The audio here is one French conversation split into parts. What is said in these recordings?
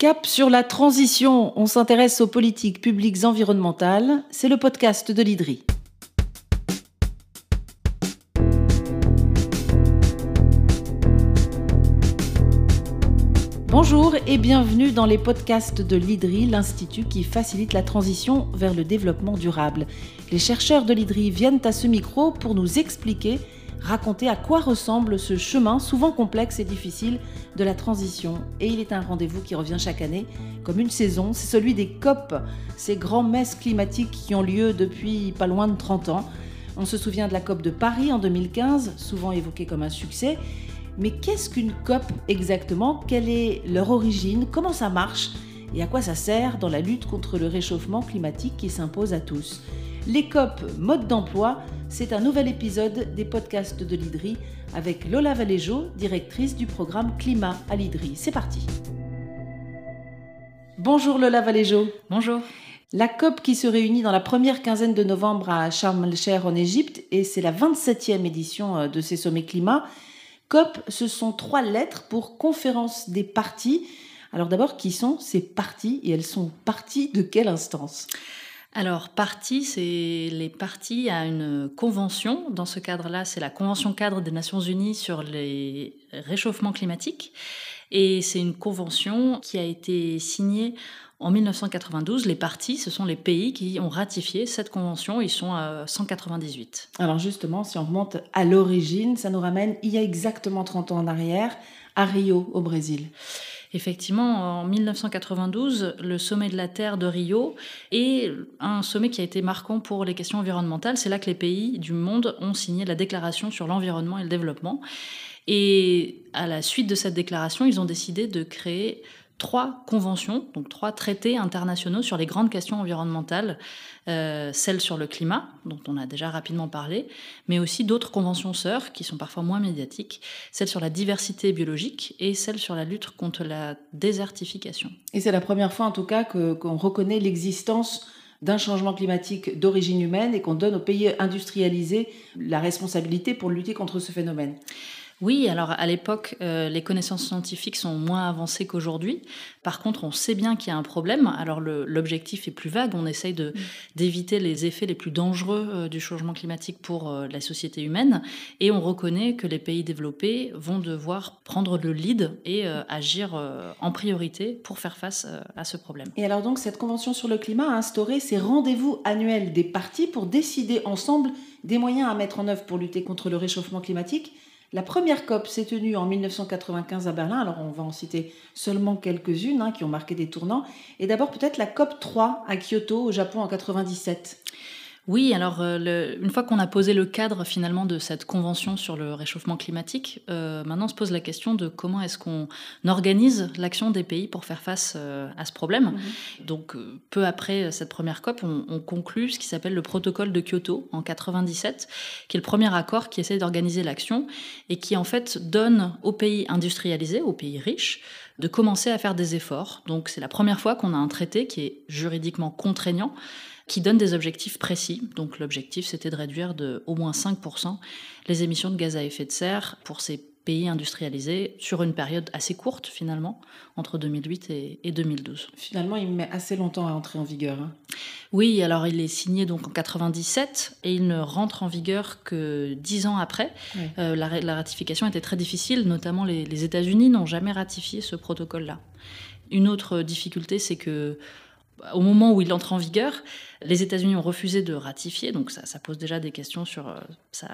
Cap sur la transition, on s'intéresse aux politiques publiques environnementales, c'est le podcast de l'IDRI. Bonjour et bienvenue dans les podcasts de l'IDRI, l'institut qui facilite la transition vers le développement durable. Les chercheurs de l'IDRI viennent à ce micro pour nous expliquer raconter à quoi ressemble ce chemin souvent complexe et difficile de la transition. Et il est un rendez-vous qui revient chaque année comme une saison, c'est celui des COP, ces grands messes climatiques qui ont lieu depuis pas loin de 30 ans. On se souvient de la COP de Paris en 2015, souvent évoquée comme un succès. Mais qu'est-ce qu'une COP exactement? Quelle est leur origine? Comment ça marche? Et à quoi ça sert dans la lutte contre le réchauffement climatique qui s'impose à tous? Les COP, mode d'emploi, c'est un nouvel épisode des podcasts de l'IDRI avec Lola Valéjo, directrice du programme Climat à l'IDRI. C'est parti. Bonjour Lola Valéjo. Bonjour. La COP qui se réunit dans la première quinzaine de novembre à Sharm el-Sheikh en Égypte et c'est la 27e édition euh, de ces sommets climat. COP, ce sont trois lettres pour conférence des parties. Alors d'abord, qui sont ces parties et elles sont parties de quelle instance? Alors, partie, c'est les parties à une convention. Dans ce cadre-là, c'est la Convention cadre des Nations Unies sur les réchauffements climatiques. Et c'est une convention qui a été signée en 1992. Les parties, ce sont les pays qui ont ratifié cette convention. Ils sont à 198. Alors justement, si on remonte à l'origine, ça nous ramène il y a exactement 30 ans en arrière, à Rio, au Brésil. Effectivement, en 1992, le sommet de la Terre de Rio est un sommet qui a été marquant pour les questions environnementales. C'est là que les pays du monde ont signé la déclaration sur l'environnement et le développement. Et à la suite de cette déclaration, ils ont décidé de créer trois conventions, donc trois traités internationaux sur les grandes questions environnementales, euh, celle sur le climat, dont on a déjà rapidement parlé, mais aussi d'autres conventions sœurs qui sont parfois moins médiatiques, celle sur la diversité biologique et celle sur la lutte contre la désertification. Et c'est la première fois en tout cas qu'on reconnaît l'existence d'un changement climatique d'origine humaine et qu'on donne aux pays industrialisés la responsabilité pour lutter contre ce phénomène. Oui, alors à l'époque, euh, les connaissances scientifiques sont moins avancées qu'aujourd'hui. Par contre, on sait bien qu'il y a un problème. Alors l'objectif est plus vague. On essaye mm. d'éviter les effets les plus dangereux euh, du changement climatique pour euh, la société humaine. Et on reconnaît que les pays développés vont devoir prendre le lead et agir en priorité pour faire face à ce problème. Et alors donc, cette Convention sur le climat a instauré ces rendez-vous annuels des partis pour décider ensemble des moyens à mettre en œuvre pour lutter contre le réchauffement climatique. La première COP s'est tenue en 1995 à Berlin, alors on va en citer seulement quelques-unes hein, qui ont marqué des tournants. Et d'abord peut-être la COP 3 à Kyoto au Japon en 97. Oui, alors euh, une fois qu'on a posé le cadre finalement de cette convention sur le réchauffement climatique, euh, maintenant se pose la question de comment est-ce qu'on organise l'action des pays pour faire face euh, à ce problème. Mhm. Donc peu après cette première COP, on, on conclut ce qui s'appelle le protocole de Kyoto en 97, qui est le premier accord qui essaie d'organiser l'action et qui en fait donne aux pays industrialisés, aux pays riches, de commencer à faire des efforts. Donc c'est la première fois qu'on a un traité qui est juridiquement contraignant qui donne des objectifs précis. Donc l'objectif, c'était de réduire de au moins 5% les émissions de gaz à effet de serre pour ces pays industrialisés sur une période assez courte finalement, entre 2008 et, 2012. Finalement, il met assez longtemps à entrer en vigueur. Hein. Oui, alors il est signé donc en 97 et il ne rentre en vigueur que dix ans après. Euh, la, ratification était très difficile, notamment les, les États-Unis n'ont jamais ratifié ce protocole-là. Une autre difficulté, c'est que au moment où il entre en vigueur, les États-Unis ont refusé de ratifier, donc ça, pose déjà des questions sur euh, sa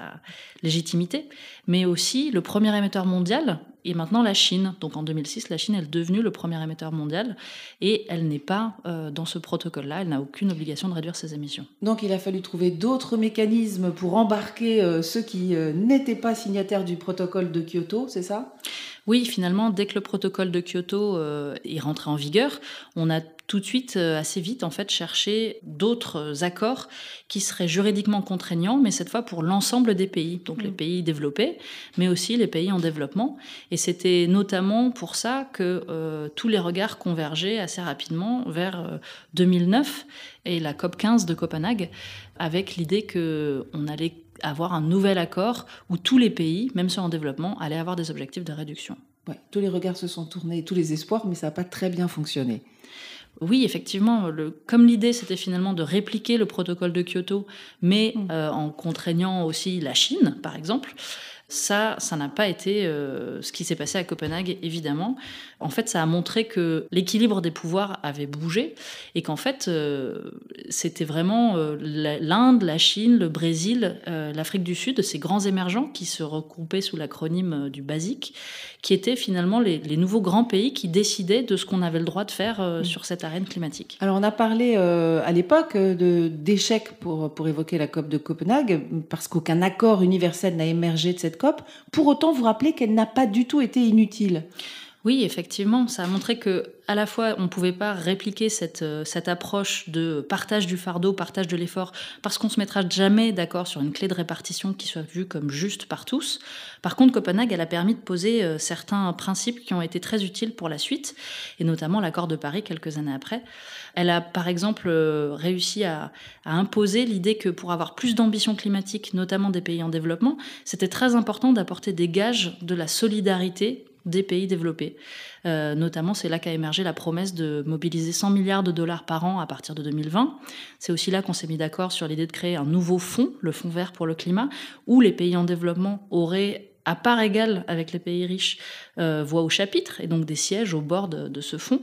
légitimité, mais aussi le premier émetteur mondial est maintenant la Chine. Donc en 2006, la Chine est devenue le premier émetteur mondial et elle n'est pas euh, dans ce protocole-là, elle n'a aucune obligation de réduire ses émissions. Donc il a fallu trouver d'autres mécanismes pour embarquer euh, ceux qui n'étaient pas signataires du protocole de Kyoto, c'est ça? Oui, finalement, dès que le protocole de Kyoto est rentré en vigueur, on a tout de suite, euh, assez vite, en fait, chercher d'autres accords qui seraient juridiquement contraignants, mais cette fois pour l'ensemble des pays, donc les mm. pays développés, mais aussi les pays en développement. Et c'était notamment pour ça que euh, tous les regards convergeaient assez rapidement vers 2009 euh, et la COP 15 de Copenhague, avec l'idée qu'on allait avoir un nouvel accord où tous les pays, même ceux en développement, allaient avoir des objectifs de réduction. Ouais, tous les regards se sont tournés, tous les espoirs, mais ça n'a pas très bien fonctionné. Oui, effectivement, le, comme l'idée c'était finalement de répliquer le protocole de Kyoto, mais mm. euh, en contraignant aussi la Chine, par exemple, ça, ça n'a pas été euh, ce qui s'est passé à Copenhague, évidemment. En fait, ça a montré que l'équilibre des pouvoirs avait bougé et qu'en fait, euh, c'était vraiment euh, l'Inde, la Chine, le Brésil, l'Afrique du Sud, ces grands émergents qui se regroupaient sous l'acronyme du BASIC, qui étaient finalement les, nouveaux grands pays qui décidaient de ce qu'on avait le droit de faire mm. sur cette arène climatique. Alors, on a parlé à l'époque d'échecs pour, pour évoquer la COP de Copenhague, parce qu'aucun accord universel n'a émergé de cette COP, pour autant vous rappeler qu'elle n'a pas du tout été inutile. Oui, effectivement, ça a montré que à la fois on ne pouvait pas répliquer cette, euh, cette approche de partage du fardeau, partage de l'effort, parce qu'on se mettra jamais d'accord sur une clé de répartition qui soit vue comme juste par tous. Par contre, Copenhague, elle a permis de poser euh, certains principes qui ont été très utiles pour la suite, et notamment l'accord de Paris quelques années après. Elle a par exemple euh, réussi à, à imposer l'idée que pour avoir plus d'ambition climatique, notamment des pays en développement, c'était très important d'apporter des gages de la solidarité des pays développés. Euh, notamment, c'est là qu'a émergé la promesse de mobiliser 100 milliards de dollars par an à partir de 2020. C'est aussi là qu'on s'est mis d'accord sur l'idée de créer un nouveau fonds, le Fonds vert pour le climat, où les pays en développement auraient à part égale avec les pays riches, euh, voix au chapitre, et donc des sièges au bord de ce fonds.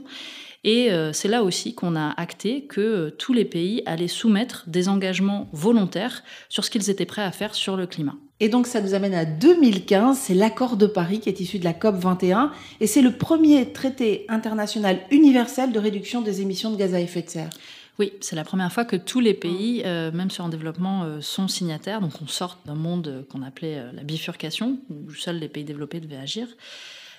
Et euh, c'est là aussi qu'on a acté que tous les pays allaient soumettre des engagements volontaires sur ce qu'ils étaient prêts à faire sur le climat. Et donc ça nous amène à 2015, c'est l'accord de Paris qui est issu de la COP 21 et c'est le premier traité international universel de réduction des émissions de gaz à effet de serre. Oui, c'est la première fois que tous les pays, euh, même ceux en développement, sont signataires. Donc on sort d'un monde qu'on appelait la bifurcation, où seuls les pays développés devaient agir.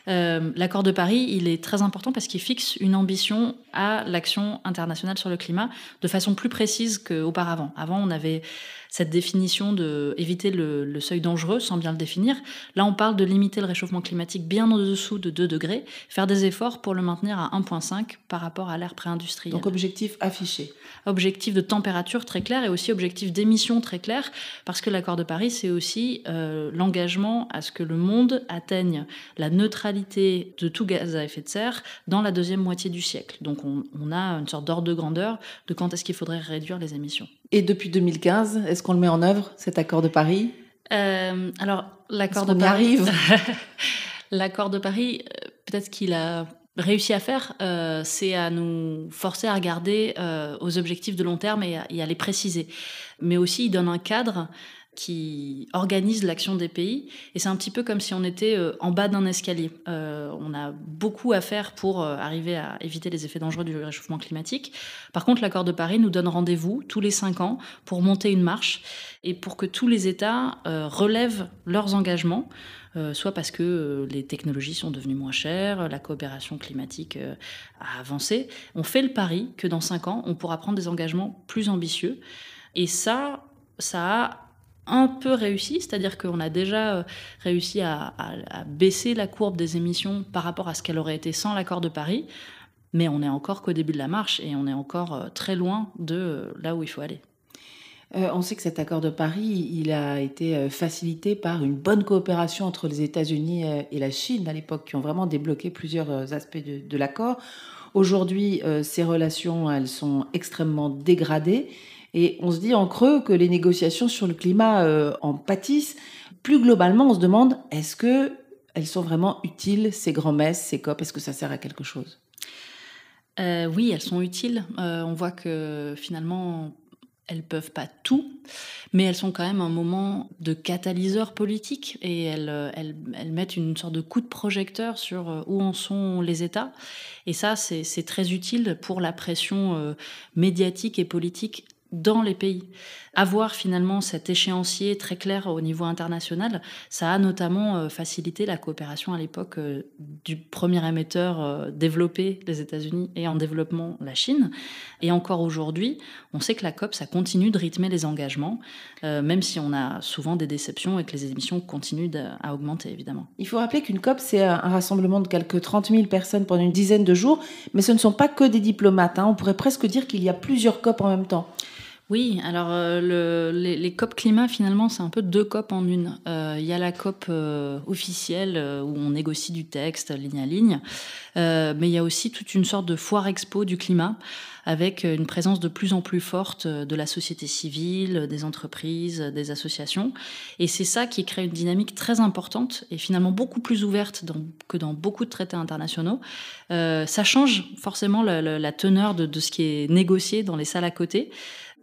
Euh, l'accord de Paris, il est très important parce qu'il fixe une ambition à l'action internationale sur le climat de façon plus précise qu'auparavant. Avant, on avait cette définition de éviter le, seuil dangereux sans bien le définir. Là, on parle de limiter le réchauffement climatique bien en dessous de 2 degrés, faire des efforts pour le maintenir à 1,5 par rapport à l'ère pré-industrielle. Donc objectif affiché. Objectif de température très clair et aussi objectif d'émission très clair, parce que l'accord de Paris, c'est aussi euh, l'engagement à ce que le monde atteigne la neutralité de tout gaz à effet de serre dans la deuxième moitié du siècle. Donc on, on a une sorte d'ordre de grandeur de quand est-ce qu'il faudrait réduire les émissions. Et depuis 2015, est-ce qu'on le met en œuvre, cet accord de Paris? Euh, Alors, l'accord de Paris. l'accord de Paris, euh, peut-être qu'il a réussi à faire, euh, c'est à nous forcer à regarder aux objectifs de long terme et à, les préciser. Mais aussi, il donne un cadre qui organise l'action des pays. Et c'est un petit peu comme si on était euh, en bas d'un escalier. Euh, on a beaucoup à faire pour euh, arriver à éviter les effets dangereux du réchauffement climatique. Par contre, l'accord de Paris nous donne rendez-vous tous les cinq ans pour monter une marche et pour que tous les États relèvent leurs engagements. soit parce que les technologies sont devenues moins chères, la coopération climatique a avancé. On fait le pari que dans cinq ans, on pourra prendre des engagements plus ambitieux. Et ça, ça a un peu réussi, c'est-à-dire qu'on a déjà euh, réussi à, baisser la courbe des émissions par rapport à ce qu'elle aurait été sans l'accord de Paris, mais on est encore qu'au début de la marche et on est encore euh, très loin de euh, là où il faut aller. on sait que cet accord de Paris, il a été facilité par une bonne coopération entre les États-Unis et la Chine à l'époque, qui ont vraiment débloqué plusieurs aspects de, de l'accord. Aujourd'hui, ces relations, elles sont extrêmement dégradées. Et on se dit en creux que les négociations sur le climat euh, en pâtissent. Plus globalement, on se demande est-ce que elles sont vraiment utiles ces grands-messes, ces COP Est-ce que ça sert à quelque chose? Euh, Oui, elles sont utiles. Euh, on voit que finalement, elles peuvent pas tout, mais elles sont quand même un moment de catalyseur politique et elles, mettent une sorte de coup de projecteur sur où en sont les États. Et ça, c'est très utile pour la pression médiatique et politique dans les pays. Avoir finalement cet échéancier très clair au niveau international, ça a notamment euh, facilité la coopération à l'époque euh, du premier émetteur euh, développé, les États-Unis, et en développement, la Chine. Et encore aujourd'hui, on sait que la COP, ça continue de rythmer les engagements, même si on a souvent des déceptions et que les émissions continuent à augmenter, évidemment. Il faut rappeler qu'une COP, c'est un rassemblement de quelques 30 000 personnes pendant une dizaine de jours, mais ce ne sont pas que des diplomates. Hein. On pourrait presque dire qu'il y a plusieurs COP en même temps. Oui, alors euh, les, COP climat, finalement, c'est un peu deux COP en une. Euh, il y a la COP euh, officielle où on négocie du texte ligne à ligne, mais il y a aussi toute une sorte de foire expo du climat avec une présence de plus en plus forte de la société civile, des entreprises, des associations. Et c'est ça qui crée une dynamique très importante et finalement beaucoup plus ouverte que dans beaucoup de traités internationaux. ça change forcément la, teneur de, ce qui est négocié dans les salles à côté.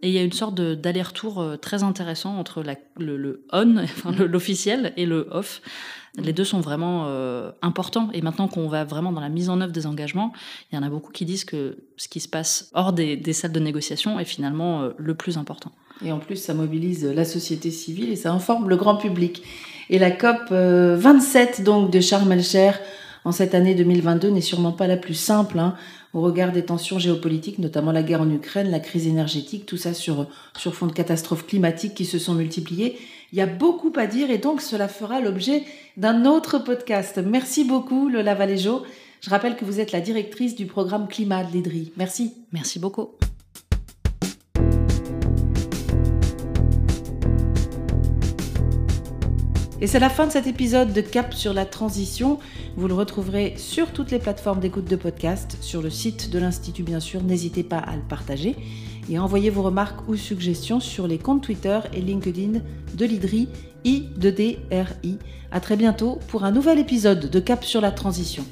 Et il y a une sorte d'aller-retour euh, très intéressant entre le, on, l'officiel, et le off. Les deux sont vraiment euh, importants. Et maintenant qu'on va vraiment dans la mise en œuvre des engagements, il y en a beaucoup qui disent que ce qui se passe hors des, salles de négociation est finalement euh, le plus important. Et en plus, ça mobilise la société civile et ça informe le grand public. Et la COP 27 donc de Sharm el-Cher en cette année 2022 n'est sûrement pas la plus simple. Hein au regard des tensions géopolitiques, notamment la guerre en Ukraine, la crise énergétique, tout ça sur, sur fond de catastrophes climatiques qui se sont multipliées. Il y a beaucoup à dire et donc cela fera l'objet d'un autre podcast. Merci beaucoup Lola Valéjo. Je rappelle que vous êtes la directrice du programme Climat de l'IDRI. Merci. Merci beaucoup. Et c'est la fin de cet épisode de Cap sur la transition. Vous le retrouverez sur toutes les plateformes d'écoute de podcast, sur le site de l'Institut bien sûr. N'hésitez pas à le partager et à envoyer vos remarques ou suggestions sur les comptes Twitter et LinkedIn de l'IDRI, I de DRI. À très bientôt pour un nouvel épisode de Cap sur la transition.